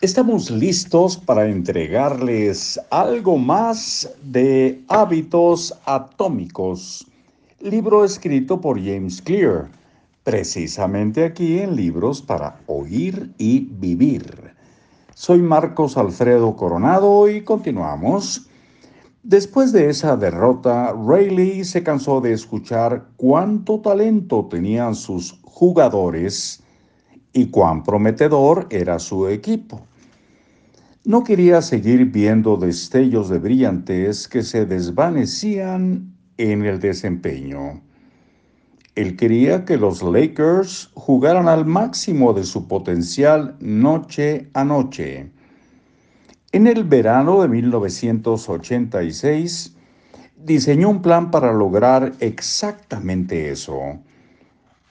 Estamos listos para entregarles algo más de Hábitos Atómicos, libro escrito por James Clear, precisamente aquí en Libros para Oír y Vivir. Soy Marcos Alfredo Coronado y continuamos. Después de esa derrota, Rayleigh se cansó de escuchar cuánto talento tenían sus jugadores y cuán prometedor era su equipo. No quería seguir viendo destellos de brillantez que se desvanecían en el desempeño. Él quería que los Lakers jugaran al máximo de su potencial noche a noche. En el verano de 1986, diseñó un plan para lograr exactamente eso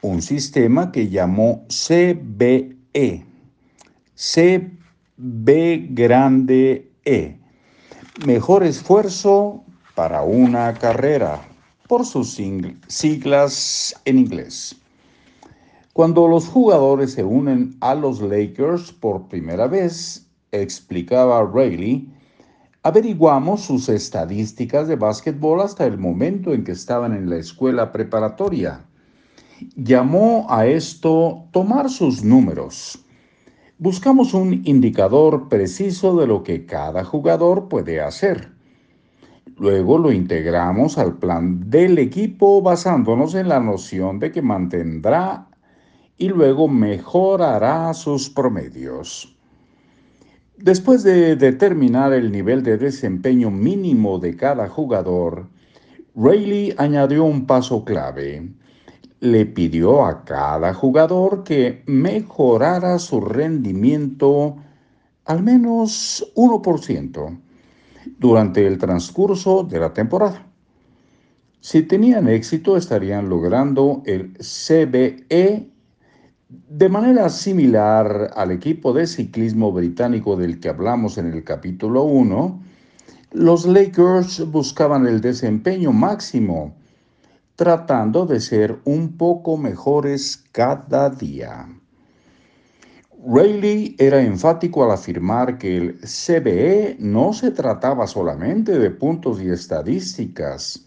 un sistema que llamó CBE. CB grande E. Mejor esfuerzo para una carrera, por sus siglas en inglés. Cuando los jugadores se unen a los Lakers por primera vez, explicaba Rayleigh, averiguamos sus estadísticas de básquetbol hasta el momento en que estaban en la escuela preparatoria llamó a esto tomar sus números. Buscamos un indicador preciso de lo que cada jugador puede hacer. Luego lo integramos al plan del equipo basándonos en la noción de que mantendrá y luego mejorará sus promedios. Después de determinar el nivel de desempeño mínimo de cada jugador, Rayleigh añadió un paso clave le pidió a cada jugador que mejorara su rendimiento al menos 1% durante el transcurso de la temporada. Si tenían éxito, estarían logrando el CBE de manera similar al equipo de ciclismo británico del que hablamos en el capítulo 1. Los Lakers buscaban el desempeño máximo tratando de ser un poco mejores cada día. Rayleigh era enfático al afirmar que el CBE no se trataba solamente de puntos y estadísticas,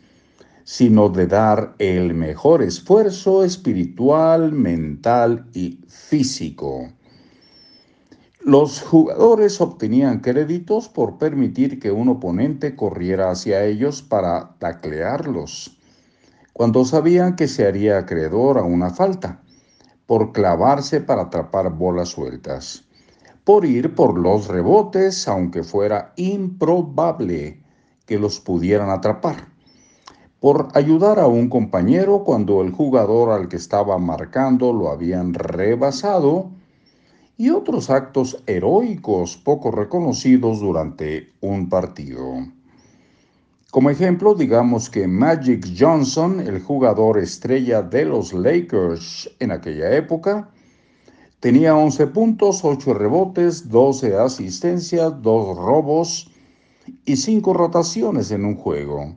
sino de dar el mejor esfuerzo espiritual, mental y físico. Los jugadores obtenían créditos por permitir que un oponente corriera hacia ellos para taclearlos cuando sabían que se haría acreedor a una falta, por clavarse para atrapar bolas sueltas, por ir por los rebotes aunque fuera improbable que los pudieran atrapar, por ayudar a un compañero cuando el jugador al que estaba marcando lo habían rebasado, y otros actos heroicos poco reconocidos durante un partido. Como ejemplo, digamos que Magic Johnson, el jugador estrella de los Lakers en aquella época, tenía 11 puntos, 8 rebotes, 12 asistencias, 2 robos y 5 rotaciones en un juego.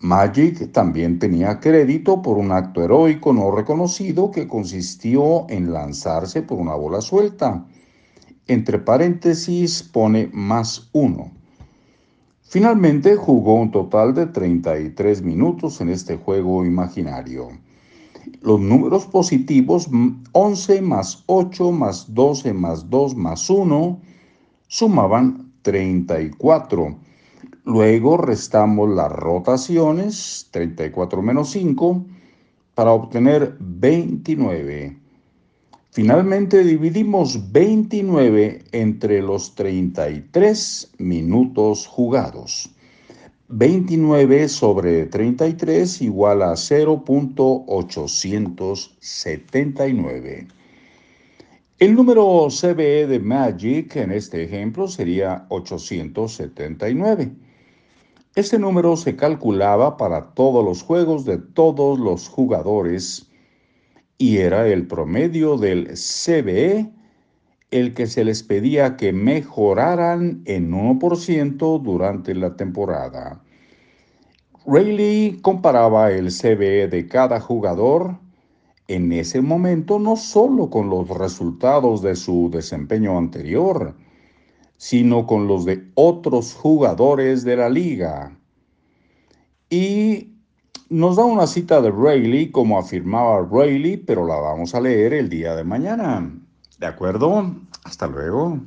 Magic también tenía crédito por un acto heroico no reconocido que consistió en lanzarse por una bola suelta. Entre paréntesis pone más uno. Finalmente jugó un total de 33 minutos en este juego imaginario. Los números positivos 11 más 8 más 12 más 2 más 1 sumaban 34. Luego restamos las rotaciones, 34 menos 5, para obtener 29. Finalmente dividimos 29 entre los 33 minutos jugados. 29 sobre 33 igual a 0.879. El número CBE de Magic en este ejemplo sería 879. Este número se calculaba para todos los juegos de todos los jugadores y era el promedio del CBE el que se les pedía que mejoraran en 1% durante la temporada. Rayleigh comparaba el CBE de cada jugador en ese momento no solo con los resultados de su desempeño anterior, sino con los de otros jugadores de la liga. Y nos da una cita de Rayleigh, como afirmaba Rayleigh, pero la vamos a leer el día de mañana. ¿De acuerdo? Hasta luego.